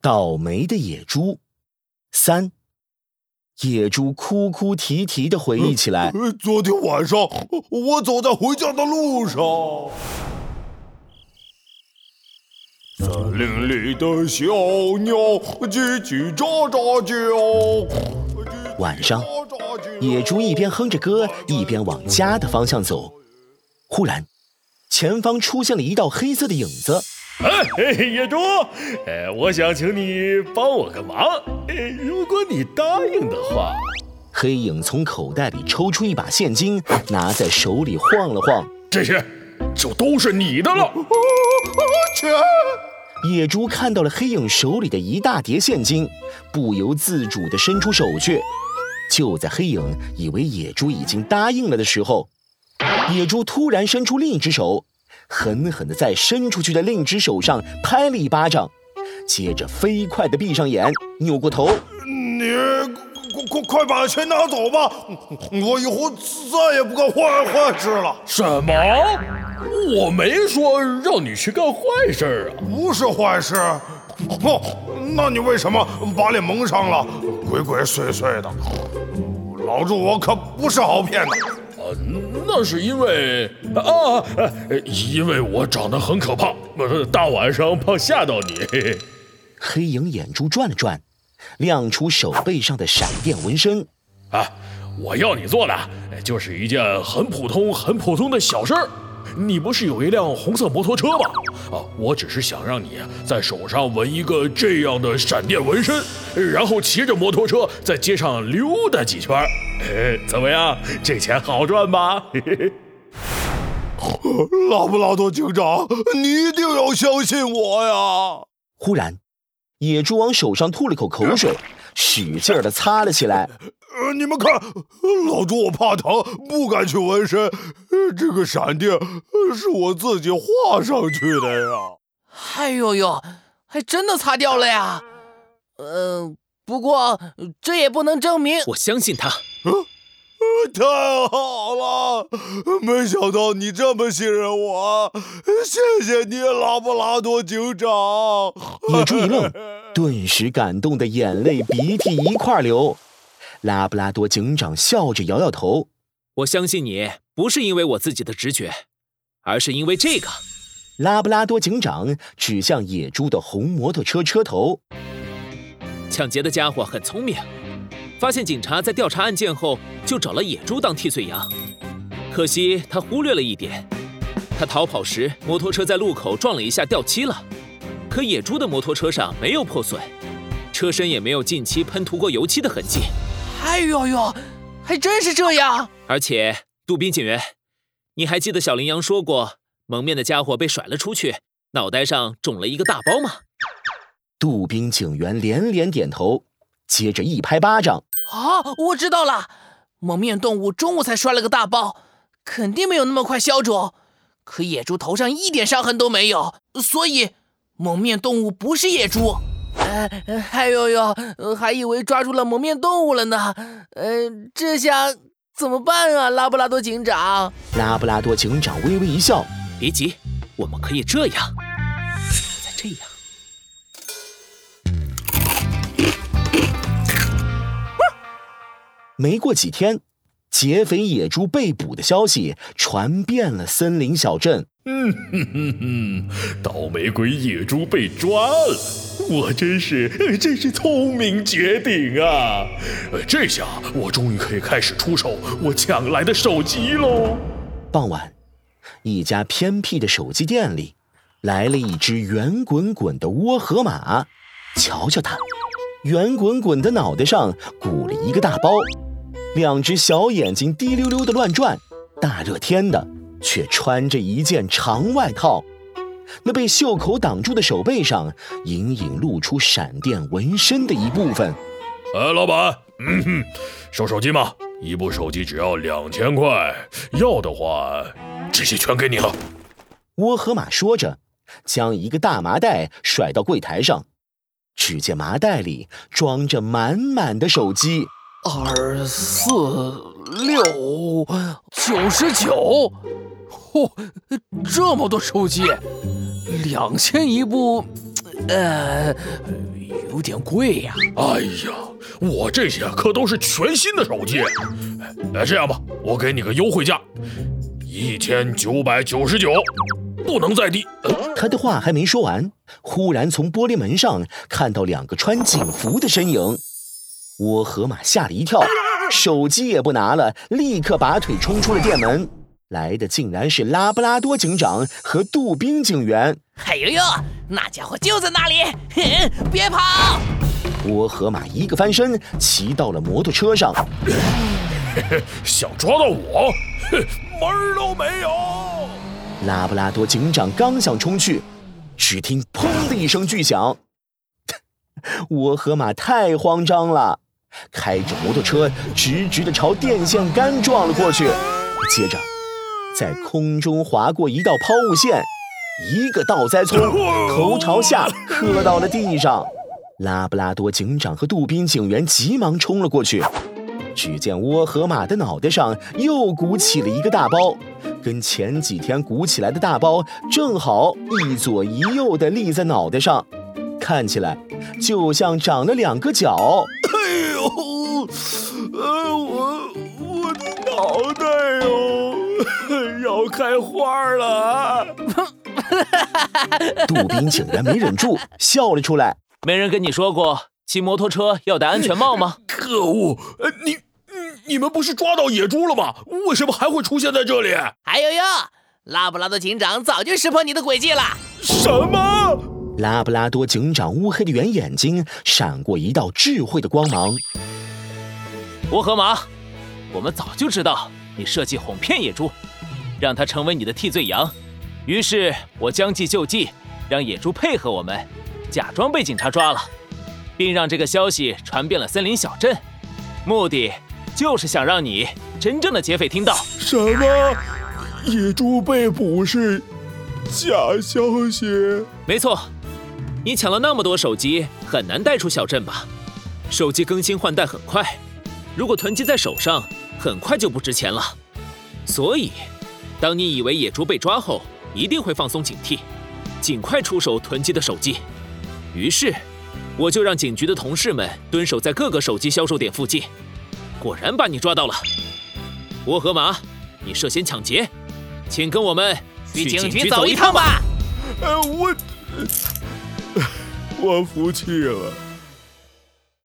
倒霉的野猪三，野猪哭哭啼啼的回忆起来。昨天晚上，我走在回家的路上，森林里的小鸟叽叽喳喳叫。晚上，野猪一边哼着歌，一边往家的方向走。忽然，前方出现了一道黑色的影子。哎，野猪，哎，我想请你帮我个忙。哎，如果你答应的话，黑影从口袋里抽出一把现金，拿在手里晃了晃。这些就都是你的了。钱！野猪看到了黑影手里的一大叠现金，不由自主地伸出手去。就在黑影以为野猪已经答应了的时候，野猪突然伸出另一只手。狠狠地在伸出去的另一只手上拍了一巴掌，接着飞快地闭上眼，扭过头：“你快快快把钱拿走吧，我以后再也不干坏坏事了。”“什么？我没说让你去干坏事啊！不是坏事，哦，那你为什么把脸蒙上了，鬼鬼祟祟的？老猪，我可不是好骗的。”那是因为啊，因为我长得很可怕，大晚上怕吓到你。黑影眼珠转了转，亮出手背上的闪电纹身。啊，我要你做的就是一件很普通、很普通的小事儿。你不是有一辆红色摩托车吗？啊，我只是想让你在手上纹一个这样的闪电纹身，然后骑着摩托车在街上溜达几圈。哎，怎么样？这钱好赚吧？嘿嘿嘿。拉布拉多警长，你一定要相信我呀！忽然，野猪往手上吐了口口水，使劲的擦了起来。呃，你们看，老猪我怕疼，不敢去纹身。这个闪电是我自己画上去的呀。哎呦呦，还真的擦掉了呀。呃，不过这也不能证明我相信他。太好了，没想到你这么信任我，谢谢你，拉布拉多警长。野猪一愣，顿时感动的眼泪鼻涕一块流。拉布拉多警长笑着摇摇头：“我相信你，不是因为我自己的直觉，而是因为这个。”拉布拉多警长指向野猪的红摩托车车头：“抢劫的家伙很聪明，发现警察在调查案件后，就找了野猪当替罪羊。可惜他忽略了一点，他逃跑时摩托车在路口撞了一下，掉漆了。可野猪的摩托车上没有破损，车身也没有近期喷涂过油漆的痕迹。”哎呦呦，还真是这样！而且，杜宾警员，你还记得小羚羊说过蒙面的家伙被甩了出去，脑袋上肿了一个大包吗？杜宾警员连连点头，接着一拍巴掌：“啊，我知道了！蒙面动物中午才摔了个大包，肯定没有那么快消肿。可野猪头上一点伤痕都没有，所以蒙面动物不是野猪。”哎，哎呦呦，还以为抓住了蒙面动物了呢。呃，这下怎么办啊，拉布拉多警长？拉布拉多警长微微一笑，别急，我们可以这样，再这样。没过几天。劫匪野猪被捕的消息传遍了森林小镇。嗯哼哼哼，倒霉鬼野猪被抓了，我真是真是聪明绝顶啊！这下我终于可以开始出手我抢来的手机喽。傍晚，一家偏僻的手机店里，来了一只圆滚滚的窝河马。瞧瞧它，圆滚滚的脑袋上鼓了一个大包。两只小眼睛滴溜溜的乱转，大热天的却穿着一件长外套，那被袖口挡住的手背上隐隐露出闪电纹身的一部分。哎，老板，嗯哼，收手机吗？一部手机只要两千块，要的话，这些全给你了。窝河马说着，将一个大麻袋甩到柜台上，只见麻袋里装着满满的手机。二四六九十九，嚯，这么多手机，两千一部，呃，有点贵呀。哎呀，我这些可都是全新的手机。哎，这样吧，我给你个优惠价，一千九百九十九，不能再低。他的话还没说完，忽然从玻璃门上看到两个穿警服的身影。窝河马吓了一跳，手机也不拿了，立刻拔腿冲出了店门。来的竟然是拉布拉多警长和杜宾警员。哎呦呦，那家伙就在那里！哼，别跑！窝河马一个翻身，骑到了摩托车上。想抓到我，哼，门儿都没有！拉布拉多警长刚想冲去，只听“砰”的一声巨响，窝河马太慌张了，开着摩托车直直的朝电线杆撞了过去，接着。在空中划过一道抛物线，一个倒栽葱，头朝下磕到了地上。拉布拉多警长和杜宾警员急忙冲了过去，只见窝河马的脑袋上又鼓起了一个大包，跟前几天鼓起来的大包正好一左一右的立在脑袋上，看起来就像长了两个角。呃，我我的脑袋哟！要开花了！杜宾竟然没忍住笑了出来。没人跟你说过骑摩托车要戴安全帽吗？可恶！你你你们不是抓到野猪了吗？为什么还会出现在这里？哎呦呦！拉布拉多警长早就识破你的诡计了。什么？拉布拉多警长乌黑的圆眼睛闪过一道智慧的光芒。沃河马，我们早就知道你设计哄骗野猪。让他成为你的替罪羊，于是我将计就计，让野猪配合我们，假装被警察抓了，并让这个消息传遍了森林小镇，目的就是想让你真正的劫匪听到。什么？野猪被捕是假消息？没错，你抢了那么多手机，很难带出小镇吧？手机更新换代很快，如果囤积在手上，很快就不值钱了，所以。当你以为野猪被抓后一定会放松警惕，尽快出手囤积的手机，于是我就让警局的同事们蹲守在各个手机销售点附近，果然把你抓到了。沃和马，你涉嫌抢劫，请跟我们去警局走一趟吧。呃，我 我服气了。